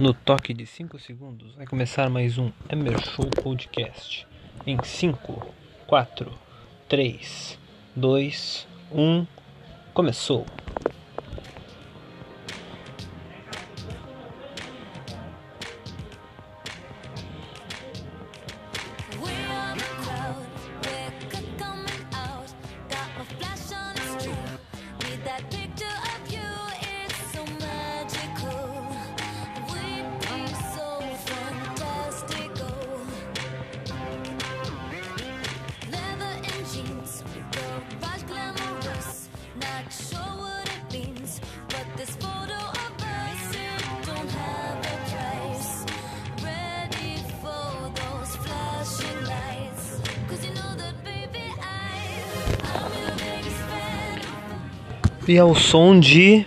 No toque de 5 segundos vai começar mais um Emer Show Podcast. Em 5, 4, 3, 2, 1, começou! E ao som de.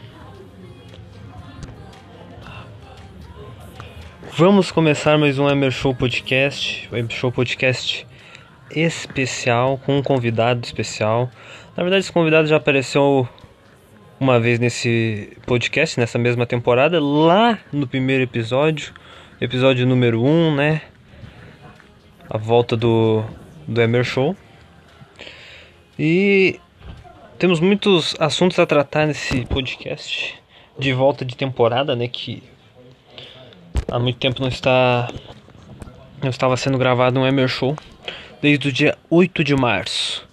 Vamos começar mais um Emer Show Podcast. Emer Show Podcast especial, com um convidado especial. Na verdade, esse convidado já apareceu uma vez nesse podcast, nessa mesma temporada, lá no primeiro episódio, episódio número 1, um, né? A volta do, do Emer Show. E temos muitos assuntos a tratar nesse podcast de volta de temporada, né? Que há muito tempo não está não estava sendo gravado um Emer Show desde o dia 8 de março.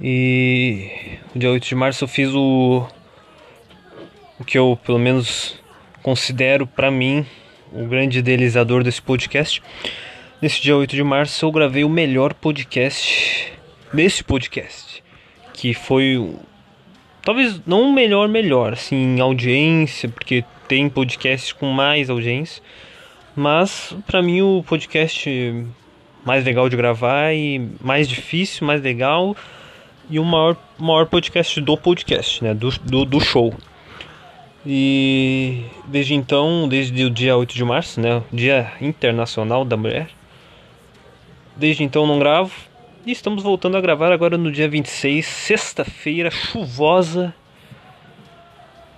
E o dia 8 de março eu fiz o o que eu pelo menos considero para mim o grande idealizador desse podcast. Nesse dia 8 de março eu gravei o melhor podcast desse podcast que foi talvez não o melhor melhor assim em audiência porque tem podcasts com mais audiência mas para mim o podcast mais legal de gravar e mais difícil mais legal e o maior, maior podcast do podcast né do, do, do show. E desde então desde o dia 8 de março né dia internacional da mulher desde então não gravo e estamos voltando a gravar agora no dia 26, sexta-feira, chuvosa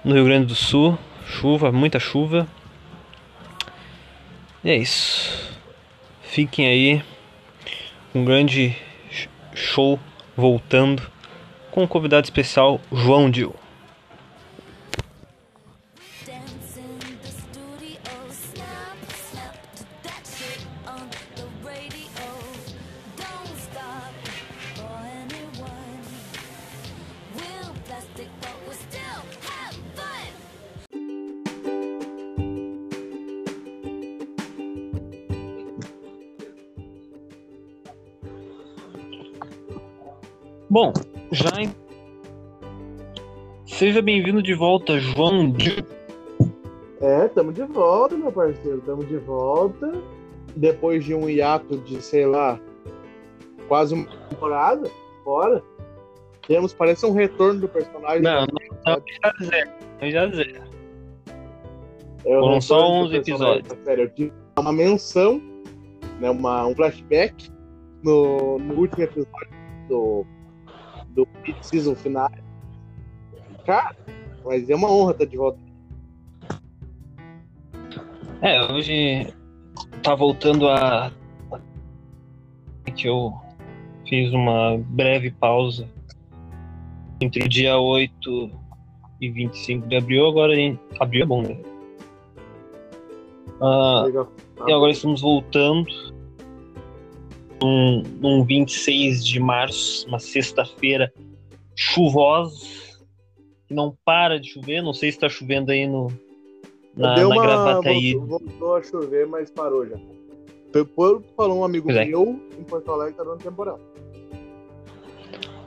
no Rio Grande do Sul. Chuva, muita chuva. E é isso. Fiquem aí. Um grande show voltando com um convidado especial, João Dil. Bom, já. Seja bem-vindo de volta, João É, estamos de volta, meu parceiro. Estamos de volta. Depois de um hiato de, sei lá, quase uma temporada fora. Temos, parece um retorno do personagem. Não, não, não já zero. Já zero. É Foram só 11 episódios. Sério, eu tive uma menção, né, uma, um flashback no, no último episódio do do season final. Cara, mas é uma honra estar de volta. É, hoje tá voltando a que eu fiz uma breve pausa entre o dia 8 e 25 de abril, agora em abril é bom, né? Ah, e agora estamos voltando num, num 26 de março, uma sexta-feira chuvosa, que não para de chover. Não sei se está chovendo aí no, na, Deu na uma, Gravataí. Voltou, voltou, a chover, mas parou já. Depois falou um amigo é. meu em Porto Alegre tá dando temporal.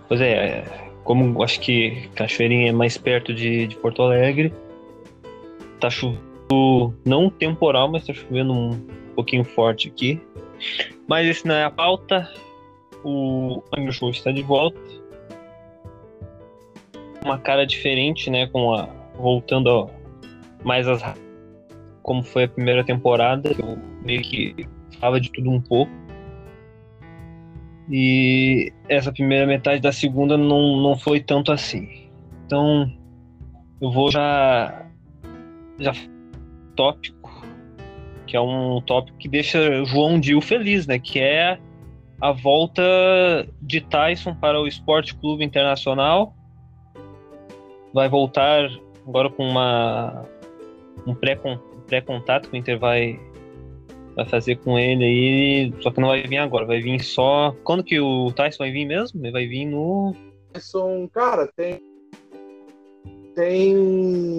Pois é, é, como acho que Cachoeirinha é mais perto de, de Porto Alegre, tá chovendo não temporal, mas tá chovendo um pouquinho forte aqui. Mas esse não é a pauta. O Show está de volta. Uma cara diferente, né? Com a. Voltando a, mais as. Como foi a primeira temporada. Eu meio que falava de tudo um pouco. E essa primeira metade da segunda não, não foi tanto assim. Então eu vou já. Já tópico, que é um tópico que deixa João Dil feliz, né? Que é a volta de Tyson para o Esporte Clube Internacional. Vai voltar agora com uma um pré-contato que o Inter vai, vai fazer com ele aí, só que não vai vir agora, vai vir só. Quando que o Tyson vai vir mesmo? Ele vai vir no. Tyson, cara, tem. Tem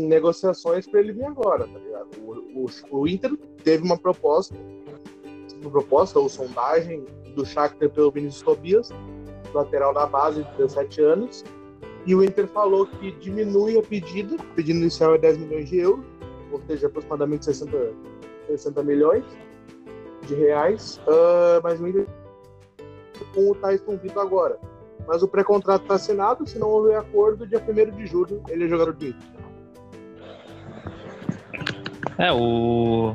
negociações para ele vir agora, tá ligado? O, o, o Inter teve uma proposta, uma proposta ou sondagem do Shakhtar pelo Vinícius Tobias, lateral da base de 17 anos, e o Inter falou que diminui a pedida, o pedido inicial é 10 milhões de euros, ou seja, aproximadamente 60, 60 milhões de reais, uh, mas o Inter com o Tyson Vitor agora. Mas o pré-contrato está assinado, se não houver acordo, dia 1 de julho ele é jogador do Inter. É, o.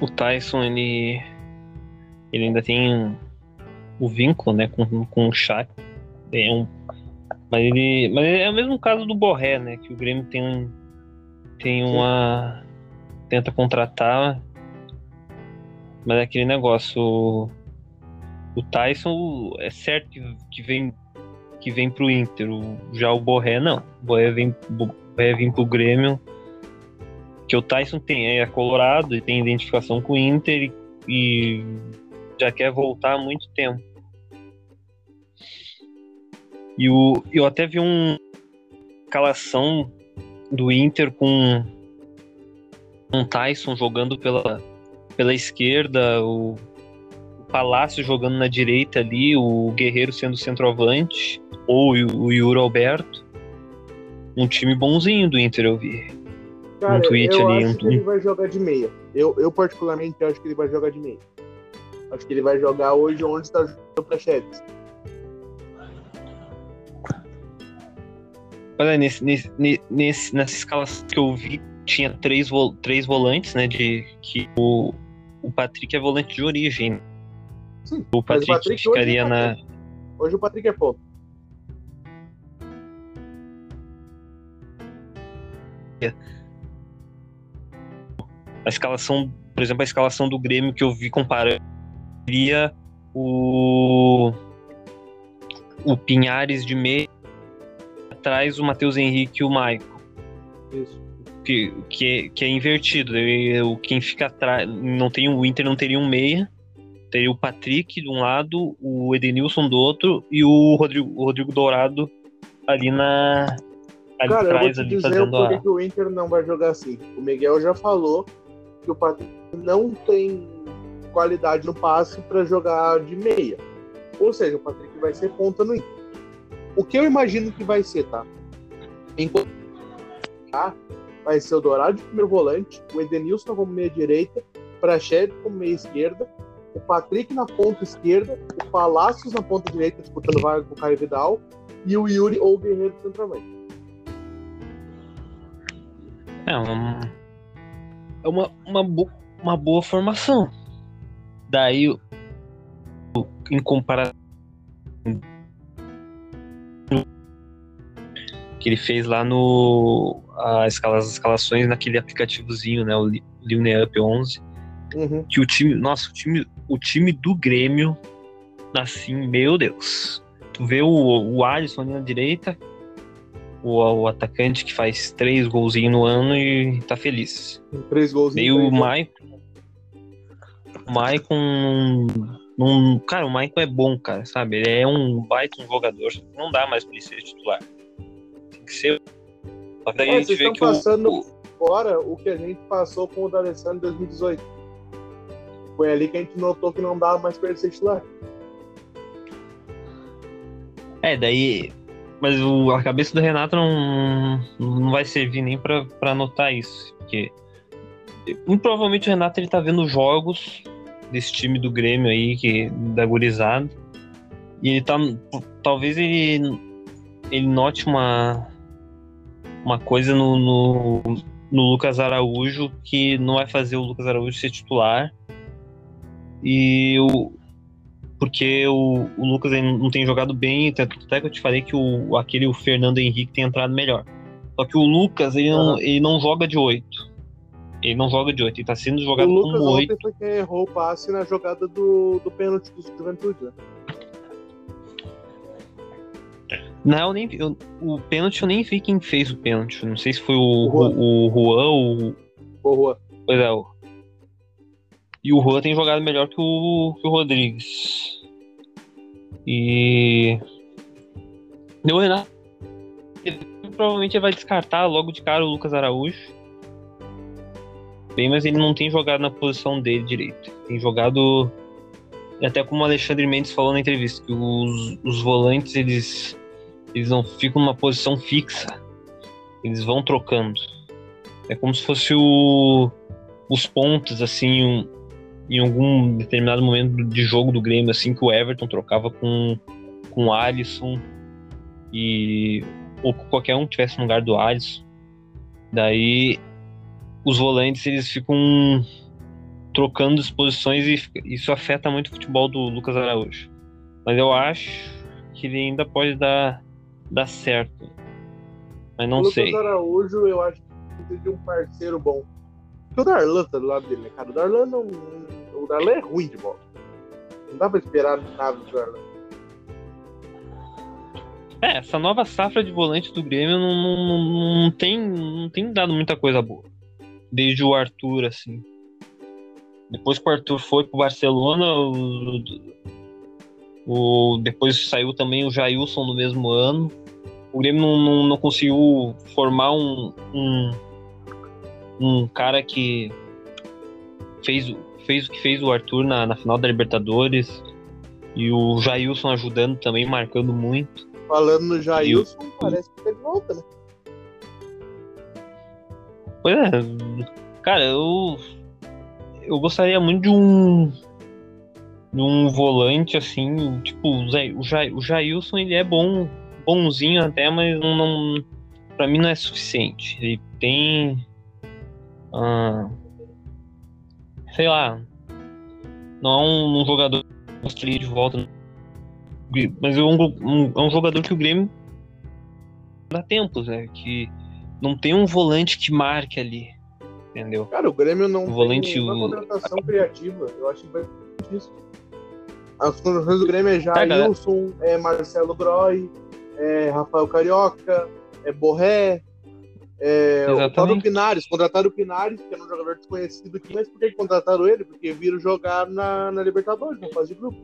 O Tyson, ele. Ele ainda tem o vínculo, né, com, com o Shaq. É um, mas ele. Mas é o mesmo caso do Borré, né? Que o Grêmio tem tem uma. tenta contratar, mas é aquele negócio. O, Tyson é certo que, vem que vem pro Inter. Já o Borré não. O Borré vem, Borré vem pro Grêmio. Que o Tyson tem, é colorado e tem identificação com o Inter e, e já quer voltar há muito tempo. E o, eu até vi um escalação do Inter com um Tyson jogando pela, pela esquerda, o Palácio jogando na direita ali, o Guerreiro sendo centroavante, ou o, Yuri Alberto. Um time bonzinho do Inter, eu vi. Cara, um tweet eu ali. Acho um... que ele vai jogar de meia. Eu, eu, particularmente, acho que ele vai jogar de meia. Acho que ele vai jogar hoje onde está o Prachetes. Olha, nesse, nesse, nesse, nessa escala que eu vi, tinha três, três volantes, né? De que o, o Patrick é volante de origem. Sim, o Patrick, o Patrick ficaria hoje na. Hoje o Patrick é ponto. A escalação, por exemplo, a escalação do Grêmio que eu vi comparando seria o o Pinhares de meio atrás o Matheus Henrique e o Maicon. Isso. Que, que, é, que é invertido. O, quem fica atrás. Não tem o Inter não teria um meia. Teria o Patrick de um lado, o Edenilson do outro e o Rodrigo, o Rodrigo Dourado ali na. Ali Cara, atrás, eu vou te dizer por a... que o Inter não vai jogar assim. O Miguel já falou que o Patrick não tem qualidade no passe para jogar de meia. Ou seja, o Patrick vai ser ponta no Inter. O que eu imagino que vai ser, tá? Enquanto tá? vai ser o Dourado de primeiro volante, o Edenilson como meia direita, Praxedes como meia esquerda, o Patrick na ponta esquerda, o Palácios na ponta direita disputando vaga com o Caio Vidal e o Yuri ou o Guerreiro centralmente. É uma, é uma, uma, bo, uma boa formação. Daí, em comparação que ele fez lá no a escala, as escalações naquele aplicativozinho, né, o Up 11, uhum. que o time, nossa, o time, o time do Grêmio, assim, meu Deus. Tu vê o, o Alisson ali na direita, o, o atacante que faz três golzinhos no ano e tá feliz. Três golzinhos. E o Maicon. O Maicon. Num, cara, o Maicon é bom, cara, sabe? Ele é um baita um jogador. Não dá mais pra ele ser titular que ser. Só que daí é, a gente vê que passando o, fora o que a gente passou com o D'Alessandro em 2018. Foi ali que a gente notou que não dava mais pra ele ser titular. É, daí. Mas o, a cabeça do Renato não, não vai servir nem pra anotar isso. Porque. Provavelmente o Renato ele tá vendo jogos desse time do Grêmio aí, que, da gurizada. E ele tá. Talvez ele, ele note uma, uma coisa no, no, no, Lucas Araújo que não vai fazer o Lucas Araújo ser titular. E o, porque o, o Lucas não tem jogado bem, tanto até que eu te falei que o, aquele o Fernando Henrique tem entrado melhor. Só que o Lucas ele não, ele não joga de 8. Ele não joga de 8, ele tá sendo O jogado Lucas como 8. ontem foi quem errou o passe na jogada do, do pênalti do Juventude, né? Não, eu nem eu- o pênalti eu nem vi quem fez o pênalti. Não sei se foi o, O Juan. o, o Juan ou. Ô, Juan. Pois é, o. E o Juan tem jogado melhor que o, que o Rodrigues. E. Deu Renato. Ele provavelmente vai descartar logo de cara o Lucas Araújo. Bem, mas ele não tem jogado na posição dele direito. Tem jogado. E até como o Alexandre Mendes falou na entrevista, que os, os volantes eles, eles não ficam numa posição fixa. Eles vão trocando. É como se fosse o, os pontos, assim, um- em algum determinado momento de jogo do Grêmio, assim, que o Everton trocava com, com o Alisson e ou que qualquer um que tivesse no lugar do Alisson. Daí os volantes eles ficam trocando as posições e isso afeta muito o futebol do Lucas Araújo. Mas eu acho que ele ainda pode dar, dar certo. Mas o não Lucas sei. Araújo, eu acho que precisa de um parceiro bom. Porque o Darlan tá do lado dele, né, cara? O Darlan não. O Darlan é ruim de bola. Não dá pra esperar nada Darlan. É, essa nova safra de volante do Grêmio não, não, não- tem, não tem dado muita coisa boa. Desde o Arthur, assim. Depois que o Arthur foi pro Barcelona, o, o- depois saiu também o Jailson no mesmo ano. O Grêmio não, não, não conseguiu formar um, um, um cara que fez, fez o que fez o Arthur na, na final da Libertadores. E o Jailson ajudando também, marcando muito. Falando no Jailson, parece que de volta, né? Pois é, cara, eu eu gostaria muito de um de um volante assim, tipo, o Zé- o, Ja, o Jailson, ele é bom, bonzinho até, mas não, não para mim não é suficiente. Ele tem ah, sei lá, não é um, um jogador que gostaria de volta, mas é um, um- é um jogador que o Grêmio dá tempos, né, que não tem um volante que marque ali, entendeu? Cara, o Grêmio não O volante, tem uma o- contratação criativa. Eu acho que vai ser isso. As contratações do Grêmio é Tá. Jailson, é Marcelo Groy, é Rafael Carioca, é Borré, é o Pinares. Contrataram o Pinares, que era um jogador desconhecido aqui, mas por que contrataram ele? Porque viram jogar na, na Libertadores, na fase de grupos.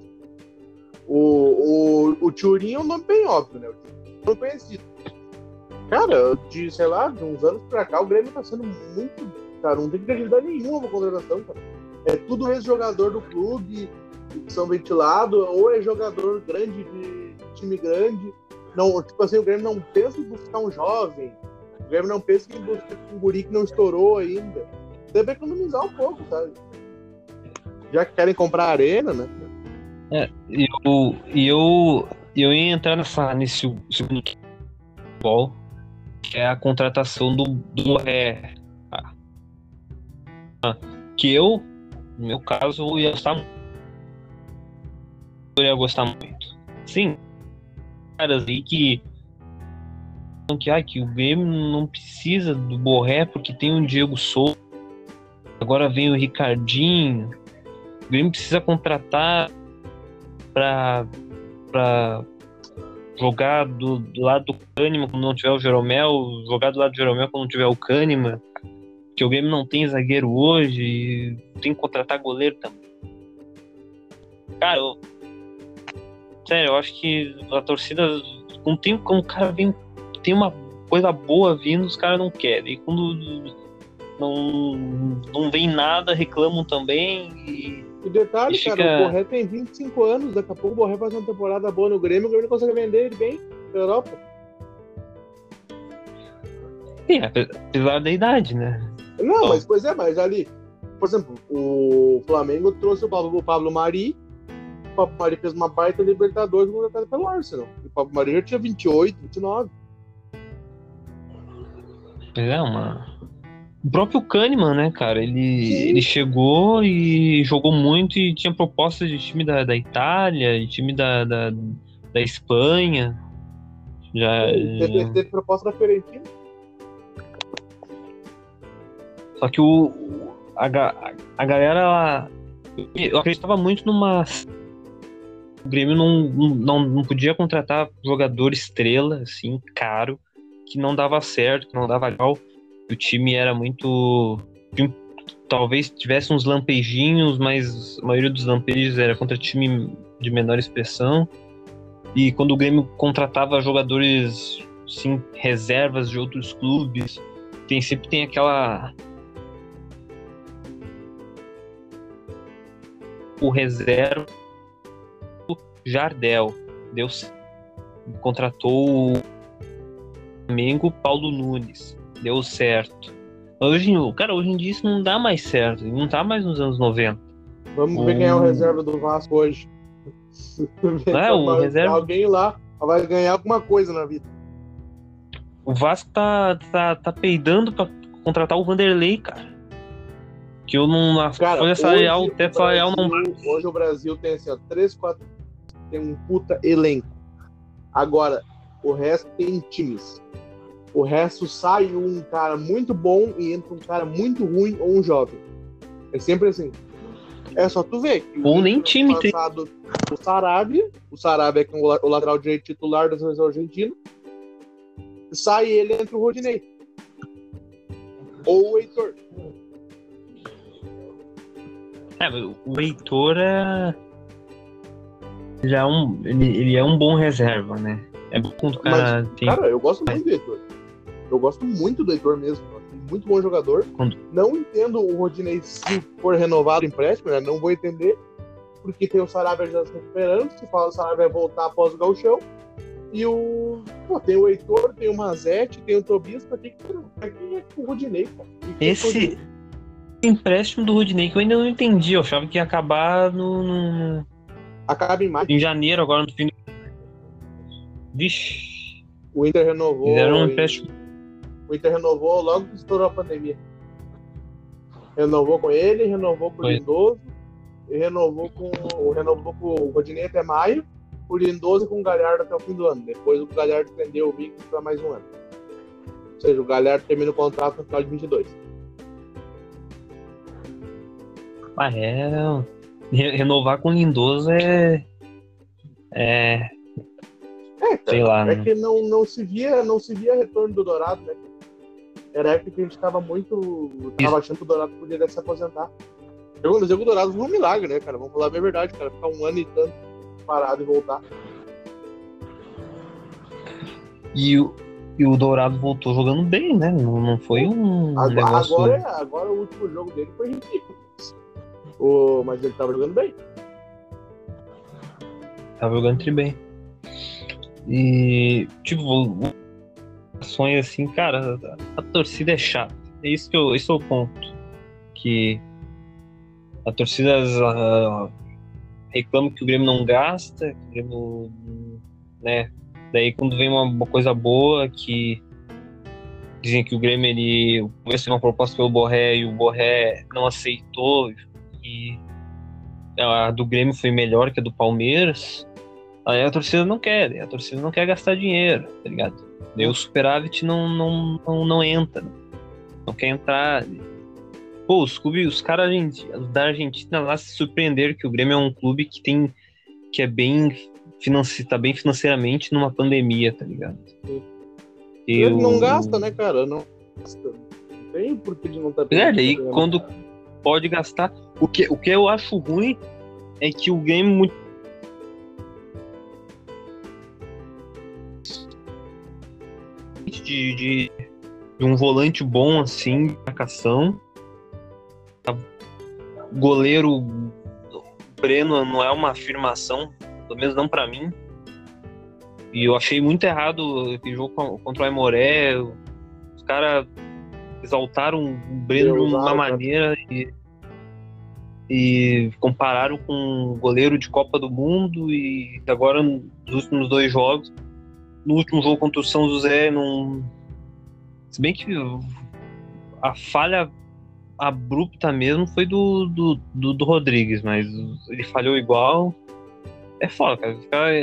O, o, o Turin é um nome bem óbvio, né? O é um conhecido. Cara, de, sei lá, de uns anos pra cá, o Grêmio tá sendo muito. Cara, não tem credibilidade nenhuma pra contratação, cara. É tudo ex-jogador do clube, que são ventilados, ou é jogador grande de time grande. Não, tipo assim, o Grêmio não pensa em buscar um jovem. O Grêmio não pensa em buscar um guri que não estourou ainda. Deve economizar um pouco, sabe? Já que querem comprar arena, né? E eu, eu, eu ia entrar nessa, nesse segundo futebol, que é a contratação do, do. Ah, Que eu, no meu caso, ia gostar muito. Eu ia gostar muito. Sim, caras aí que. Que, ah, que o Grêmio não precisa do Borré porque tem o Diego Souza. Agora vem o Ricardinho. O Grêmio precisa contratar pra jogar do, do lado do Kahneman quando não tiver o Jeromel, jogar do lado do Jeromel quando não tiver o Kahneman, que o Grêmio não tem zagueiro hoje, tem que contratar goleiro também. Cara, eu, sério, eu acho que a torcida não tem como o cara vem, tem uma coisa boa vindo, os caras não querem. E quando não, não vem nada, reclamam também e detalhe, E cara, fica- o Borré tem 25 anos, daqui a pouco o Borré faz uma temporada boa no Grêmio, o Grêmio consegue vender ele bem na Europa. Sim, ape- apesar da idade, né? Não, Bom. mas pois é, mas ali, por exemplo, o Flamengo trouxe o Pablo, o Pablo Mari, o Pablo Mari fez uma baita Libertadores contratado pelo Arsenal. O Pablo Mari já tinha 28, 29. Pois é, uma. O próprio Kahneman, né, cara? Ele, Sim. ele chegou e jogou muito e tinha propostas de time da, da Itália, de time da, da, da Espanha. Já, Teve, já- teve proposta da Fiorentina. Só que o, a, a galera. Eu acreditava muito numa. O Grêmio não, não, não podia contratar jogador estrela, assim, caro, que não dava certo, que não dava legal. O time era muito. Talvez tivesse uns lampejinhos, mas a maioria dos lampejos era contra time de menor expressão. E quando o Grêmio contratava jogadores, sim, reservas de outros clubes, tem sempre tem aquela o reserva Jardel deu contratou Flamengo Paulo Nunes deu certo hoje cara hoje em dia isso não dá mais certo não tá mais nos anos 90 vamos ver quem é o reserva do Vasco hoje é, o reserva alguém lá vai ganhar alguma coisa na vida o Vasco tá, tá, tá peidando pra contratar o Vanderlei, cara. Que eu não. A cara, folha salarial, o teto salarial não. Hoje o Brasil tem assim, ó, 3, 4. Tem um puta elenco. Agora, o resto tem times. O resto sai um cara muito bom e entra um cara muito ruim ou um jovem. É sempre assim. É só tu ver. ou nem time passado, tem. O Sarabia, o Sarabia é o lateral direito titular da seleção argentina sai ele entre o Rodinei. Ou o Heitor. É, o Heitor é. Já é um, ele, ele é um bom reserva, né? É bom quando o cara Mas, tem. Cara, eu gosto muito do Heitor. Eu gosto muito do Heitor mesmo. Muito bom jogador. Quando... Não entendo o Rodinei se for renovado o empréstimo, né? Não vou entender. Porque tem o Sarabia já se recuperando. Se fala o Sarabia vai voltar após o Galchão. E o. Pô, tem o Heitor, tem o Mazete, tem o Tobias, pra que que quem é o Rudinei, pô? Esse empréstimo do Rudinei que eu ainda não entendi, eu achava que ia acabar no. no... Acaba em maio. Em janeiro, agora no fim do. Vixe. O Inter renovou. Fizeram um empréstimo. O Inter renovou logo que estourou a pandemia. Renovou com ele, renovou com o Lindoso, e renovou com. Renovou com o Rodinei até maio o Lindoso com o Galhardo até o fim do ano. Depois o Galhardo estendeu o vínculo para mais um ano. Ou seja, o Galhardo termina o contrato no final de 22. Ah, é. Renovar com o Lindoso é. É. É, sei lá. É né? que não, não, se via, não se via retorno do Dourado, né? Era época que a gente tava muito. Tava achando que o Dourado poderia se aposentar. Eu, mas o Dourado foi um milagre, né, cara? Vamos falar a verdade, cara. Ficar um ano e tanto parado e voltar. E o, e o Dourado voltou jogando bem, né? Não, não foi um agora, negócio... Agora, é, agora o último jogo dele foi ridículo. O, mas ele tava jogando bem. Tava jogando tri bem. E, tipo, sonho assim, cara, a, a, torcida é chata. É isso que eu, esse é o ponto. Que a torcida uh, reclama que o Grêmio não gasta, que o Grêmio, né? Daí quando vem uma, uma coisa boa que dizem que o Grêmio ele começou uma proposta pelo Borré e o Borré não aceitou e a do Grêmio foi melhor que a do Palmeiras. Aí a torcida não quer, a torcida não quer gastar dinheiro, tá ligado? Daí o superávit não, não, não, não entra, não quer entrar. Pô, os clubes, os caras da Argentina lá se surpreenderam que o Grêmio é um clube que tem. que é bem. Financi, tá bem financeiramente numa pandemia, tá ligado? Ele não gasta, né, cara? Não gasta. Não tem porquê de não tá É, daí quando pode gastar. O que, o que eu acho ruim é que o Grêmio De, de, de um volante bom assim, marcação goleiro Breno não é uma afirmação, pelo menos não para mim. E eu achei muito errado o jogo contra o Aimoré. Os caras exaltaram o Breno de uma maneira e, e compararam com um goleiro de Copa do Mundo. E agora, nos últimos dois jogos, no último jogo contra o São José, não. Se bem que a falha abrupta mesmo foi do, do, do, do Rodrigues, mas ele falhou igual. É foda, cara.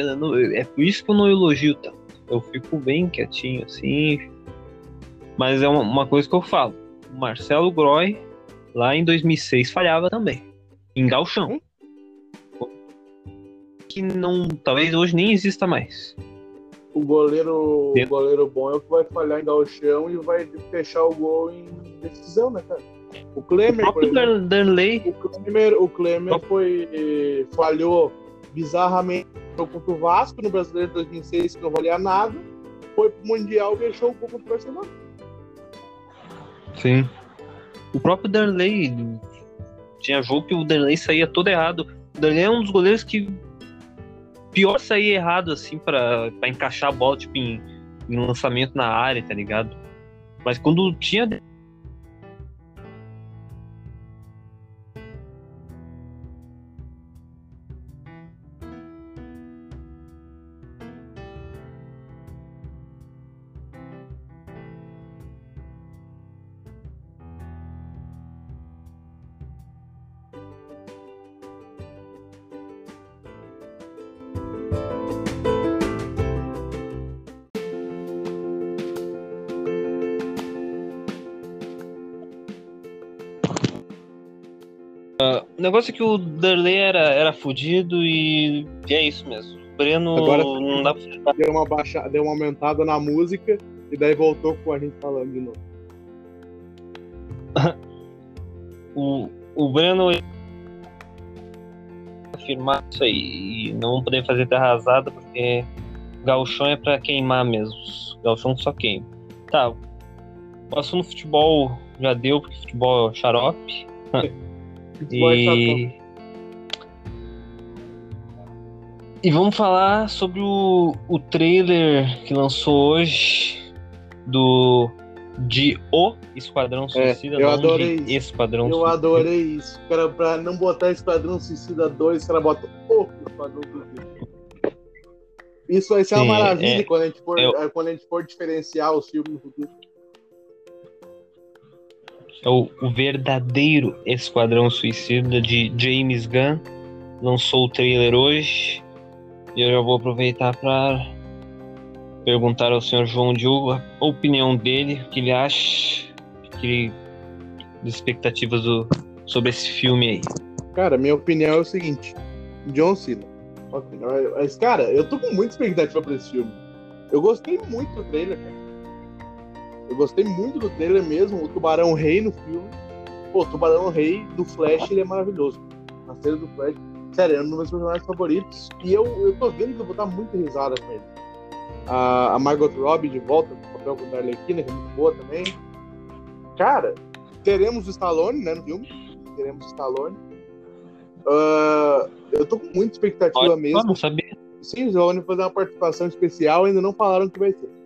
É por isso que eu não elogio tanto. Eu fico bem quietinho assim. Mas é uma, uma coisa que eu falo. o Marcelo Groy, lá em 2006, falhava também. Em Galchão. Que não, talvez hoje nem exista mais. O goleiro, o goleiro bom é o que vai falhar em galchão e vai fechar o gol em decisão, né, cara? O Klemer, o por exemplo, Danley. o Klemer, o Klemer foi, falhou bizarramente contra o Vasco no Brasileiro de 2006, que não valia nada. Foi pro Mundial e deixou o gol contra o Barcelona. Sim. O próprio Danley tinha jogo que o Danley saía todo errado. O Danley é um dos goleiros que pior sair errado, assim, pra encaixar a bola, tipo, em, em lançamento na área, tá ligado? Mas quando tinha negócio é que o Darley era, era fudido e, e é isso mesmo. O Breno Agora- não dá pra. Deu uma, baixa, deu uma aumentada na música e daí voltou com a gente falando de novo. O, o Breno afirmar isso aí e não poder fazer terra arrasada porque galchão é pra queimar mesmo. Galchão só queima. Tá. O assunto futebol já deu, porque futebol é xarope. É E... e vamos falar sobre o, o trailer que lançou hoje do de O Esquadrão Suicida, É, eu adorei isso. Esquadrão Eu Suicida. adorei isso. Cara, pra não botar Esquadrão Suicida 2, os caras botam o Esquadrão Suicida. Isso vai ser Sim, uma maravilha é- quando, a gente for, eu- é, quando a gente for diferenciar os filmes no futuro. É o, o verdadeiro Esquadrão Suicida de James Gunn. Lançou o trailer hoje. E eu já vou aproveitar para perguntar ao senhor João Diogo a opinião dele, o que ele acha, que ele, das expectativas do, sobre esse filme aí. Cara, minha opinião é o seguinte: John Cena. Mas, cara, eu tô com muita expectativa pra esse filme. Eu gostei muito do trailer, cara. Eu gostei muito do trailer mesmo. O Tubarão Rei no filme. Pô, o Tubarão Rei do Flash, ele é maravilhoso. A série do Flash, sério, é um dos meus personagens favoritos. E eu, eu tô vendo que eu vou dar muita risada com ele. A, a Margot Robbie de volta no papel com a Arlequina, que é muito boa também. Cara, teremos o Stallone, né, no filme. Teremos o Stallone. Ah, eu tô com muita expectativa Olha, mesmo. não sabia. Sim, o Stallone fazer uma participação especial, ainda não falaram o que vai ser.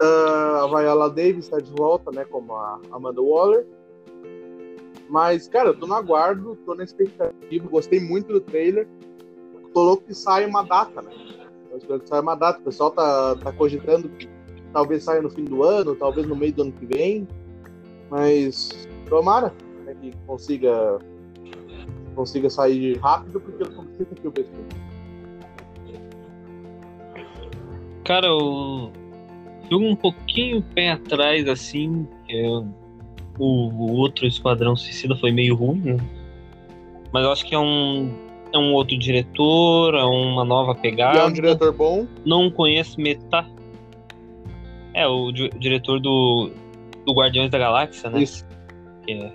Ah, a Viola Davis está de volta, né, como a Amanda Waller. Mas, cara, eu tô no aguardo, tô na expectativa, gostei muito do trailer. Tô louco que saia uma data, né? Tô esperando que saia uma data. O pessoal tá, tá cogitando que talvez saia no fim do ano, talvez no meio do ano que vem. Mas tomara né, que consiga, consiga sair rápido, porque eu tô com muita expectativa. Cara, eu fico um pouquinho pé atrás, assim. eu- o, o outro Esquadrão Suicida foi meio ruim, né? Mas eu acho que é um, é um outro diretor, é uma nova E é pegada. um diretor bom. Não conheço metade. É, o di- diretor do, do Guardiões da Galáxia, né? Isso. que é.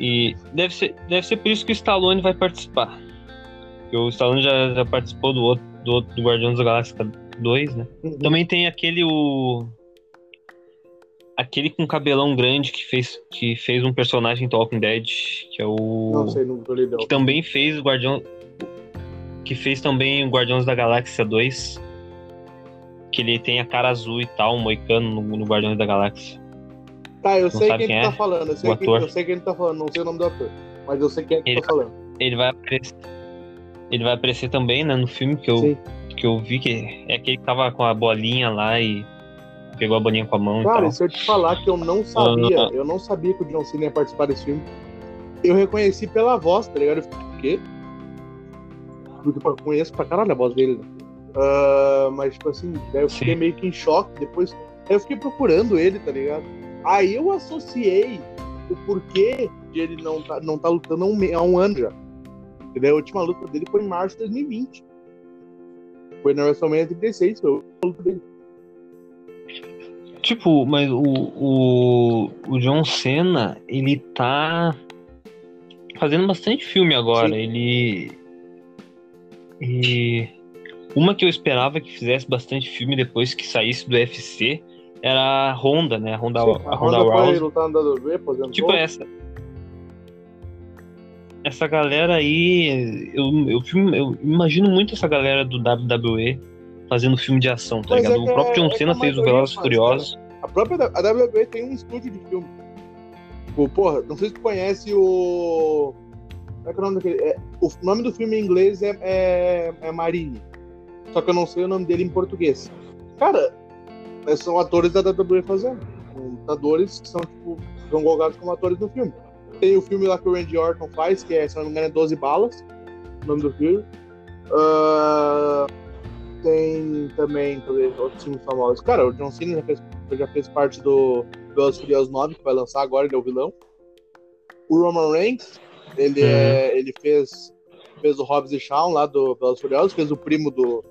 E deve ser, deve ser por isso que o Stallone vai participar. Porque o Stallone já, já participou do outro, do outro do Guardiões da Galáxia 2, né? Uhum. Também tem aquele o aquele com cabelão grande que fez que fez um personagem em Talking Dead, que é o Não sei, não tô ligado. que também fez o Guardião que fez também o Guardiões da Galáxia 2. Que ele tem a cara azul e tal, um moicano no, no Guardiões da Galáxia. Tá, eu Não sei quem, quem tu é? tá falando. Eu sei, quem, eu sei quem ele tá falando, não sei o nome do ator. Mas eu sei quem é que Ele- tá falando. Ele vai aparecer. Ele vai aparecer também, né, no filme que eu, Sim. Que eu vi, que é aquele que tava com a bolinha lá e pegou a bolinha com a mão Cara, e se eu te falar que eu não sabia, Ah. eu não sabia que o John Cena ia participar desse filme. Eu reconheci pela voz, tá ligado? Eu fiquei, o quê? Porque eu conheço pra caralho a voz dele, né? Ah, mas, tipo assim, daí eu fiquei Sim. meio que em choque depois. Aí eu fiquei procurando ele, tá ligado? Aí eu associei o porquê de ele não tá, não tá lutando há um, há um ano já. Entendeu? A última luta dele foi em março de 2020. Foi na WrestleMania 36, foi. Tipo, mas o, o, o John Cena, ele tá fazendo bastante filme agora. Sim. Ele. E uma que eu esperava que fizesse bastante filme depois que saísse do UFC era a Honda, né? A Honda, Sim, a, a Honda, Honda Rouse. Lutar na WWE, tipo essa. Essa galera aí, eu, eu, eu, imagino muito essa galera do WWE fazendo filme de ação, tá Mas ligado? É o próprio John é Cena fez o Velozes Furiosos. A própria a WWE tem um estúdio de filme. Tipo, porra, não sei se tu conhece o. Como é que é o nome daquele? É, o nome do filme em inglês é, é, é Marine. Só que eu não sei o nome dele em português. Cara, são atores da WWE fazendo. Lutadores que são, tipo, são colocados como atores no filme. Tem o filme lá que o Randy Orton faz, que é, se não me engano, é 12 Balas, o nome do filme. Uh, tem também ver, outros filmes famosos. Cara, o John Cena já fez, já fez parte do Velozes Furiosos 9, que vai lançar agora, ele é o vilão. O Roman Reigns, ele, uhum. é, ele fez, fez o Hobbs e Shawn lá do Velozes Furiosos, fez o primo do...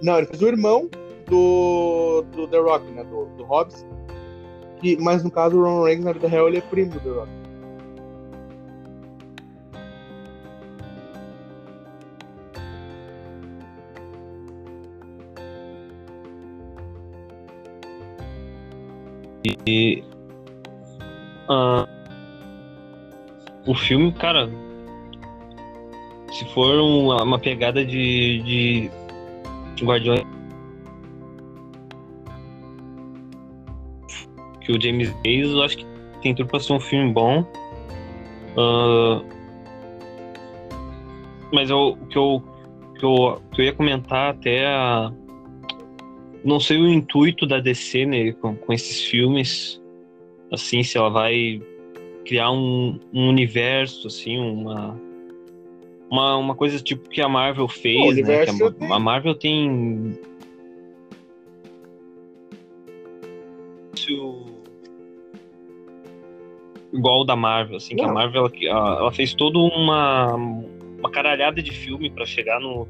Não, ele fez o irmão do, do The Rock, né? Do, do Hobbs. Que, mas no caso, o Roman Reigns, na vida real, ele é primo do The Rock. E. Uh, o filme, cara. Se for uma, uma pegada de, de Guardiões que o James Hayes, eu acho que tem tudo pra ser um filme bom. Uh, mas eu, o que eu, que, eu, que eu ia comentar até a, não sei o intuito da DC né, com, com, esses filmes, assim, se ela vai criar um, um universo, assim, uma, uma, uma coisa tipo que a Marvel fez, né? A, a, Marvel tem igual o da Marvel, assim, Não. que a Marvel ela, ela, fez toda uma, uma caralhada de filme para chegar no,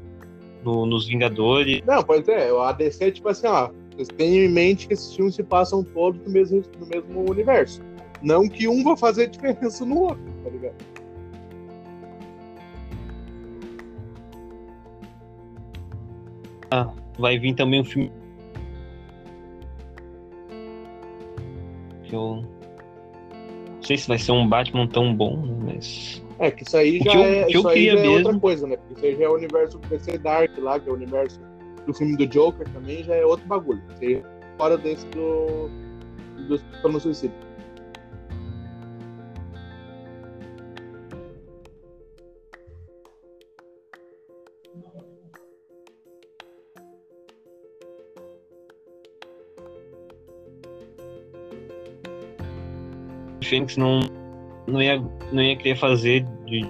no, nos Vingadores. Não, pois é, a DC é tipo assim, ó, vocês tenham em mente que esses filmes se passam todos no mesmo, no mesmo universo. Não que um vá fazer diferença no outro, tá ligado? Ah, vai vir também um filme. Que eu não sei se vai ser um Batman tão bom, mas. É, que isso aí já, eu, é, isso aí já é outra coisa, né? Porque isso aí já é o universo do PC Dark lá, que é o universo do filme do Joker também, já é outro bagulho. Isso aí é fora desse do. do Esquadrão Suicida. Fênix não, não, ia, não ia querer fazer de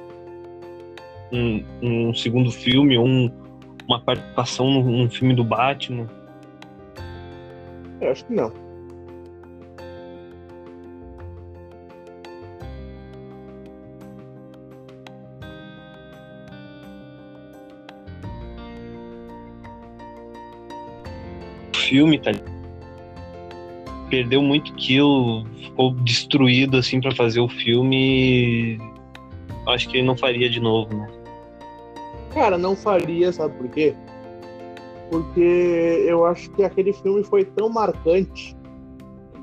um, um segundo filme ou um, uma participação num, filme do Batman. Eu acho que não. O filme tá perdeu muito quilo, ficou destruído assim para fazer o filme. Acho que ele não faria de novo, né? Cara, não faria, sabe por quê? Porque eu acho que aquele filme foi tão marcante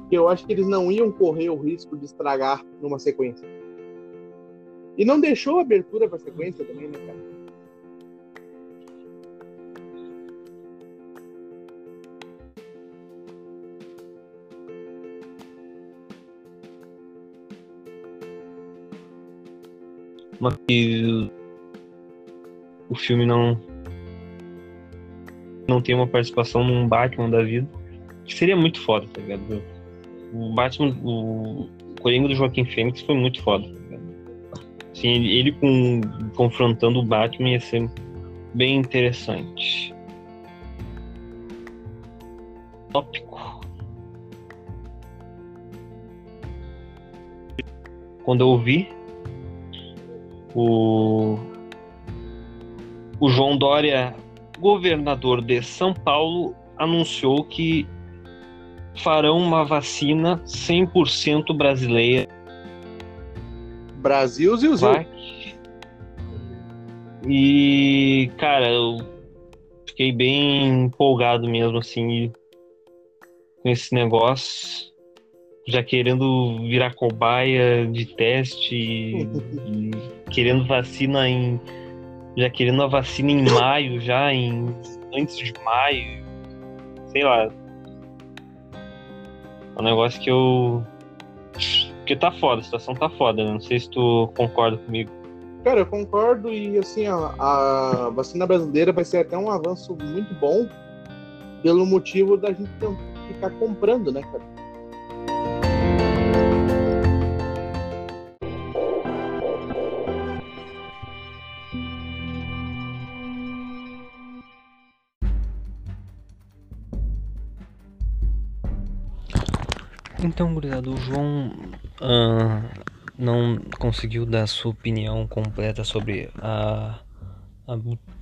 que eu acho que eles não iam correr o risco de estragar numa sequência. E não deixou abertura para sequência também, né, cara? Mas o filme não não tem uma participação num Batman da vida, que seria muito foda, tá ligado? O Batman, o Coringa do Joaquim Fênix foi muito foda, tá ligado? Assim, ele, ele com, confrontando o Batman ia ser bem interessante. Tópico. quando eu vi o, o João Dória, governador de São Paulo, anunciou que farão uma vacina 100% brasileira. Brasil, Zil, Zil. E, cara, eu fiquei bem empolgado mesmo, assim, com esse negócio. Já querendo virar cobaia de teste e, e querendo vacina em. Já querendo a vacina em maio, já, em antes de maio. Sei lá. É um negócio que eu. Porque tá foda, a situação tá foda, né? Não sei se tu concorda comigo. Cara, eu concordo e assim, a, a vacina brasileira vai ser até um avanço muito bom pelo motivo da gente ficar comprando, né, cara? Então, gurizada, o João uh, não conseguiu dar sua opinião completa sobre a, a,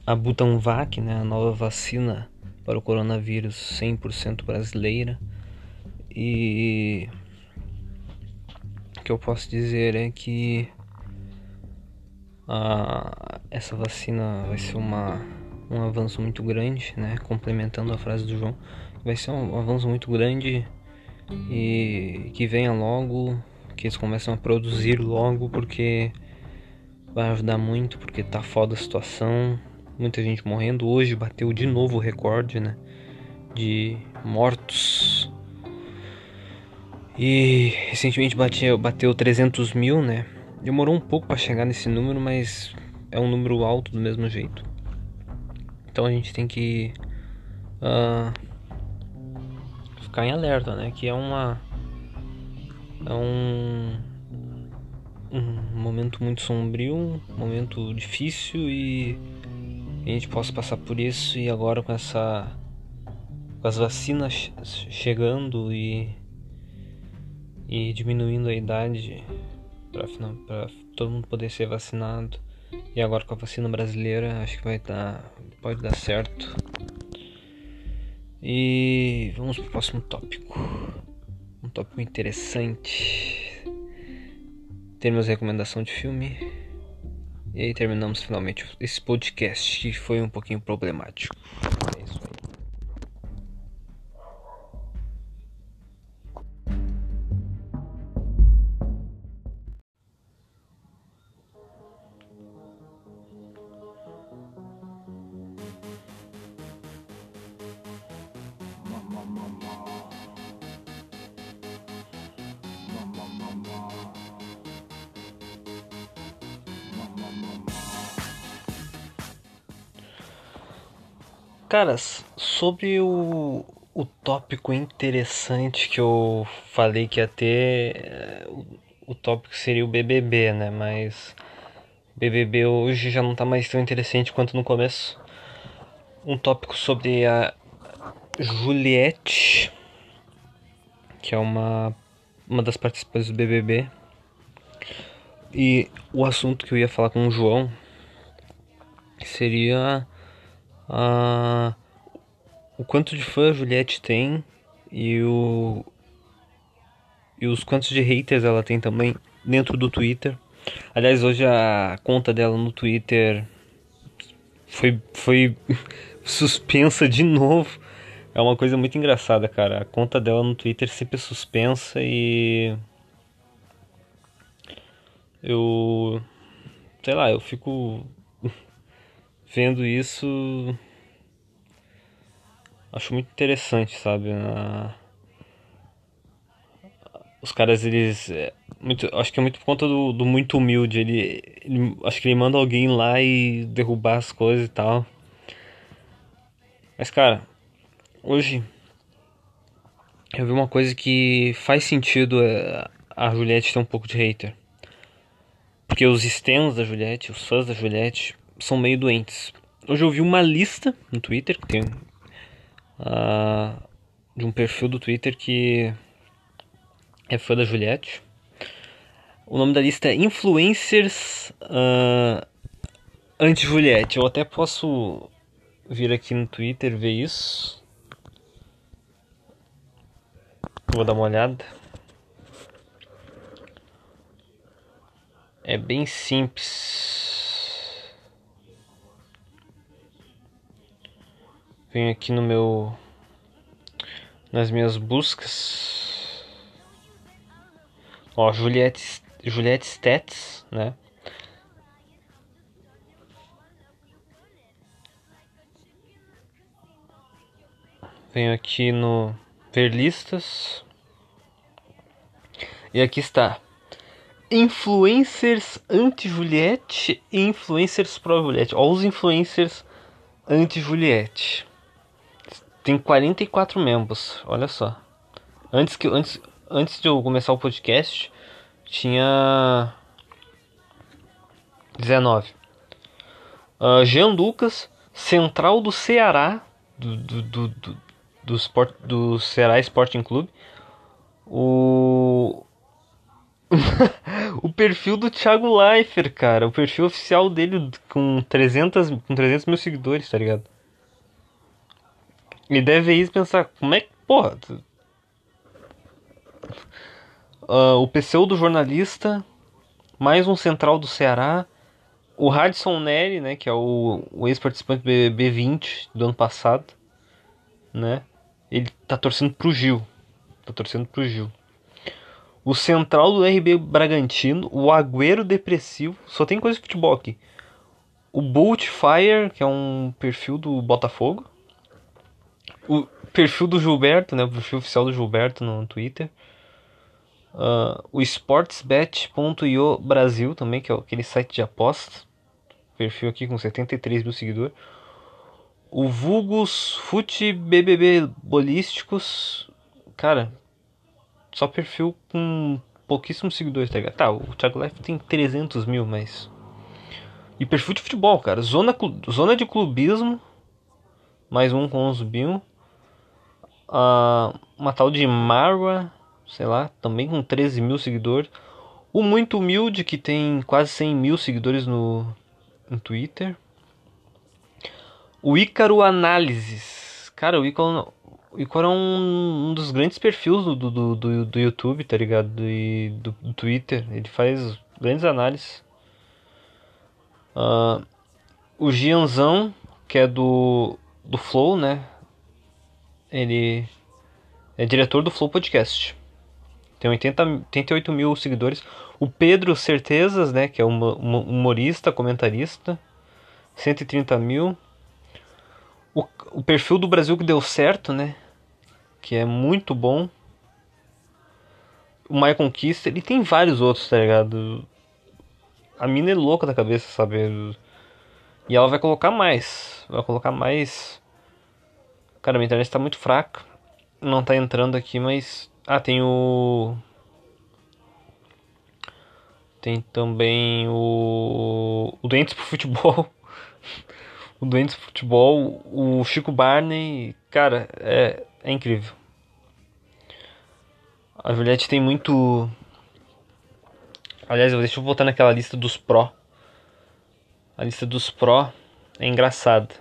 a Butanvac, né, a nova vacina para o coronavírus 100% brasileira. E o que eu posso dizer é que a, essa vacina vai ser uma, um avanço muito grande, né? Complementando a frase do João, vai ser um avanço muito grande e que venha logo que eles começam a produzir logo porque vai ajudar muito, porque tá foda a situação, muita gente morrendo. Hoje bateu de novo o recorde, né? De mortos. E recentemente bateu, bateu 300 mil, né? Demorou um pouco para chegar nesse número, mas é um número alto do mesmo jeito. Então a gente tem que uh, ficar em alerta, né? Que é uma é um, um momento muito sombrio, um momento difícil e a gente possa passar por isso e agora com essa com as vacinas chegando e e diminuindo a idade para todo mundo poder ser vacinado e agora com a vacina brasileira acho que vai dar pode dar certo e vamos para o próximo tópico um tópico interessante. Temos recomendação de filme. E aí terminamos finalmente esse podcast que foi um pouquinho problemático. Caras, sobre o, o tópico interessante que eu falei que ia ter, eh, o, o tópico seria o BBB, né? Mas BBB hoje já não tá mais tão interessante quanto no começo. Um tópico sobre a Juliette, que é uma, uma das participantes do BBB. E o assunto que eu ia falar com o João seria a, o quanto de fã a Juliette tem e o e os quantos de haters ela tem também dentro do Twitter. Aliás, hoje a conta dela no Twitter foi foi suspensa de novo. É uma coisa muito engraçada, cara. A conta dela no Twitter sempre é suspensa e eu sei lá, eu fico vendo isso acho muito interessante, sabe? Os caras, eles. É, muito, acho que é muito por conta do, do muito humilde. Ele, ele, Acho que ele manda alguém lá e derrubar as coisas e tal. Mas, cara, hoje. Eu vi uma coisa que faz sentido é, a Juliette ter um pouco de hater. Porque os stands da Juliette, os fãs da Juliette, são meio doentes. Hoje eu vi uma lista no Twitter, que tem uh, de um perfil do Twitter que é fã da Juliette. O nome da lista é Influencers uh, Anti-Juliette. Eu até posso vir aqui no Twitter ver isso. Vou dar uma olhada. É bem simples. Venho aqui no meu nas minhas buscas. Ó, Juliette Juliette Stats, né? Venho aqui no ver listas. E aqui está. Influencers anti-Juliette e influencers pró-Juliette. Olha os influencers anti-Juliette. Tem 44 membros, olha só. Antes que antes, antes de eu começar o podcast, tinha 19. Uh, Jean Lucas, Central do Ceará, do, do, do, do, do, Sport, do Ceará Sporting Clube. O. o perfil do Thiago Leifert, cara. O perfil oficial dele com 300, com 300 mil seguidores, tá ligado? E deve ir pensar, como é que. Porra, uh, o pseudo jornalista, mais um central do Ceará, o Radisson Neri, né, que é o, o ex-participante do BBB 20 do ano passado, né? Ele tá torcendo pro Gil. Tá torcendo pro Gil. O central do RB Bragantino, o Agüero Depressivo, só tem coisa de futebol aqui. O Bolt Fire, que é um perfil do Botafogo. O perfil do Gilberto, né, o perfil oficial do Gilberto no Twitter. Uh, o sportsbet.io Brasil também, que é aquele site de apostas. Perfil aqui com 73 mil seguidores. O Vulgus Fute BBB Bolísticos. Cara, só perfil com pouquíssimos seguidores, tá ligado? Tá, o Thiago Life tem 300 mil, mas. E perfil de futebol, cara. Zona, zona de clubismo. Mais um com os mil. Uh, uma tal de Marwa sei lá, também com 13 mil seguidores. O Muito Humilde, que tem quase 100 mil seguidores no, no Twitter. O Ícaro Análises. Cara, o Ícaro, o Ícaro é um, um dos grandes perfis do, do, do, do YouTube, tá ligado? E do, do Twitter. Ele faz grandes análises. Uh, o Gianzão, que é do, do Flow, né? Ele é diretor do Flow Podcast. Tem 80, 88 mil seguidores. O Pedro Certezas, né? Que é um humorista, comentarista. 130 mil. O, o perfil do Brasil que deu certo, né? Que é muito bom. O Maia Conquista. Ele tem vários outros, tá ligado? A mina é louca da cabeça, sabe? E ela vai colocar mais. Vai colocar mais. Cara, minha internet tá muito fraca. Não tá entrando aqui, mas ah, tem o. Tem também o. O Doentes pro Futebol. o Doentes pro Futebol. O Chico Barney. Cara, é, é incrível. A Juliette tem muito. Aliás, deixa eu voltar naquela lista dos pró. A lista dos pró é engraçada.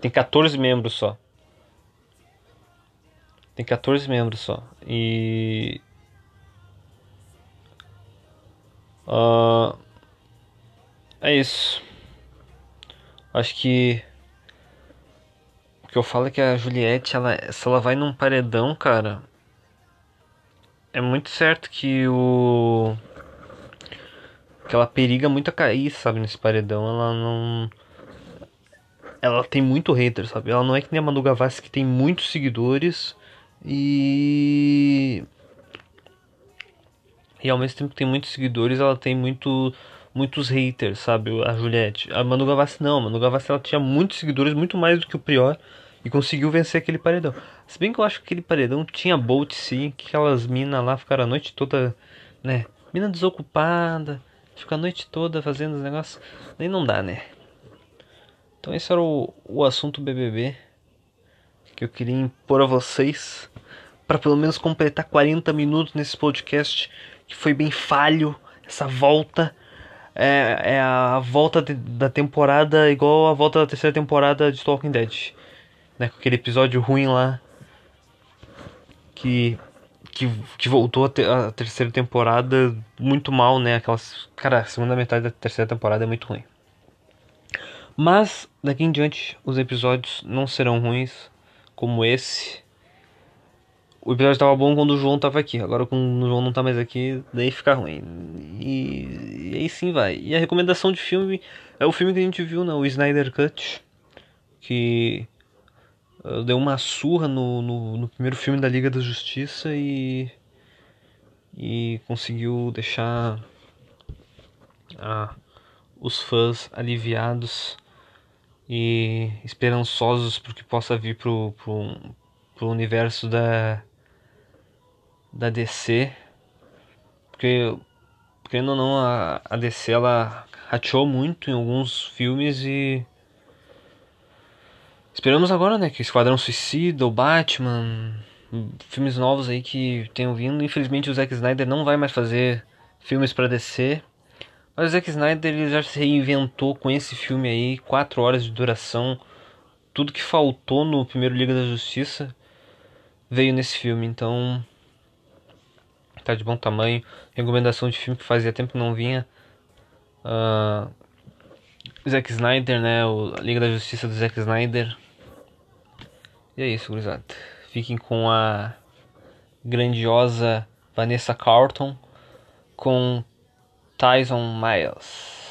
Tem 14 membros só. Tem 14 membros só. E. Uh, é isso. Acho que. O que eu falo é que a Juliette, ela, se ela vai num paredão, cara. É muito certo que o. Que ela periga muito a cair, sabe, nesse paredão. Ela não ela tem muito hater, sabe? Ela não é que nem a Manu Gavassi que tem muitos seguidores e. E ao mesmo tempo que tem muitos seguidores, ela tem muito, muitos haters, sabe? A Juliette. A Manu Gavassi não. A Manu Gavassi ela tinha muitos seguidores, muito mais do que o Prior. E conseguiu vencer aquele paredão. Se bem que eu acho que aquele paredão tinha Bolt sim. Que aquelas minas lá ficaram a noite toda, né? Mina desocupada. Fica a noite toda fazendo os negócios. Nem não dá, né? Então esse era o, o assunto BBB que eu queria impor a vocês para pelo menos completar 40 minutos nesse podcast que foi bem falho. Essa volta é, é a volta de, da temporada igual a volta da terceira temporada de Talking Dead. Né, com aquele episódio ruim lá que que, que voltou a, ter, a, terceira temporada muito mal, né? Aquelas, cara, a segunda metade da terceira temporada é muito ruim. Mas daqui em diante os episódios não serão ruins como esse. O episódio estava bom quando o João estava aqui. Agora quando o João não está mais aqui, daí fica ruim. E, e aí sim vai. E a recomendação de filme é o filme que a gente viu, né? O Snyder Cut. Que deu uma surra no, no, no, primeiro filme da Liga da Justiça e e conseguiu deixar ah, os fãs aliviados e esperançosos para que possa vir pro, pro, pro universo da da DC porque querendo ou não a, a DC ela rateou muito em alguns filmes e Esperamos agora, né, que Esquadrão Suicida, o Batman, filmes novos aí que tenham vindo. Infelizmente o Zack Snyder não vai mais fazer filmes para DC. Mas o Zack Snyder ele já se reinventou com esse filme aí, 4 horas de duração. Tudo que faltou no primeiro Liga da Justiça veio nesse filme, então tá de bom tamanho. Recomendação de filme que fazia tempo que não vinha. Uh, Zack Snyder, né? O Liga da Justiça do Zack Snyder e é isso, gurizada. Fiquem com a grandiosa Vanessa Carlton com Tyson Miles.